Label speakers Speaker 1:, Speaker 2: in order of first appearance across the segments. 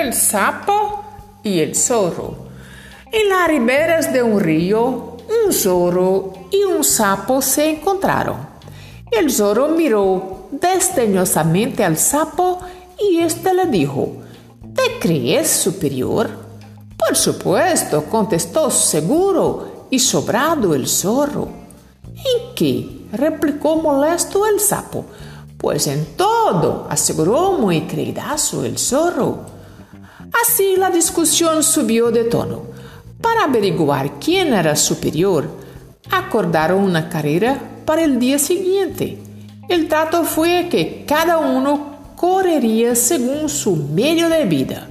Speaker 1: el sapo y el zorro. En las riberas de un río, un zorro y un sapo se encontraron. El zorro miró desdeñosamente al sapo y éste le dijo, ¿Te crees superior? Por supuesto, contestó seguro y sobrado el zorro. ¿En qué? replicó molesto el sapo. Pues en todo, aseguró muy creídazo el zorro. Así la discusión subió de tono. Para averiguar quién era superior, acordaron una carrera para el día siguiente. El trato fue que cada uno correría según su medio de vida.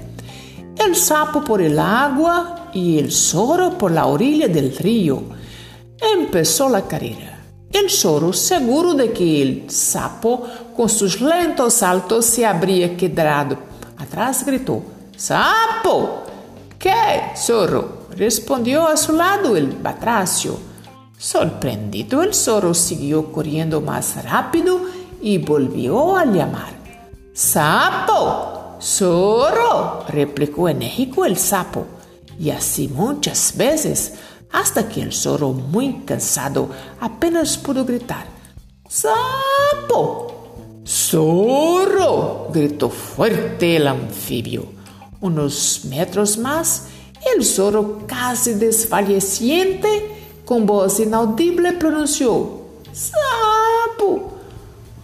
Speaker 1: El sapo por el agua y el zorro por la orilla del río. Empezó la carrera. El zorro, seguro de que el sapo, con sus lentos saltos, se habría quedado atrás, gritó: ¡Sapo! ¿Qué, zorro? respondió a su lado el batracio. Sorprendido, el zorro siguió corriendo más rápido y volvió a llamar: ¡Sapo! ¡Zorro! replicó enérgico el sapo, y así muchas veces hasta que el zorro, muy cansado, apenas pudo gritar: ¡Sapo! ¡Zorro! gritó fuerte el anfibio. Unos metros más, el zorro, casi desfalleciente, con voz inaudible pronunció: ¡Sapo!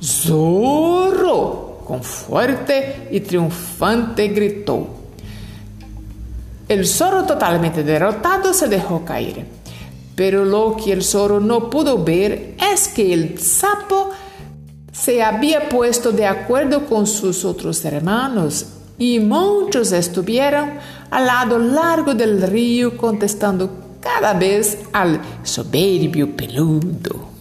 Speaker 1: ¡Zorro! Con fuerte y triunfante gritó. El zorro totalmente derrotado se dejó caer. Pero lo que el zorro no pudo ver es que el sapo se había puesto de acuerdo con sus otros hermanos y muchos estuvieron al lado largo del río contestando cada vez al soberbio peludo.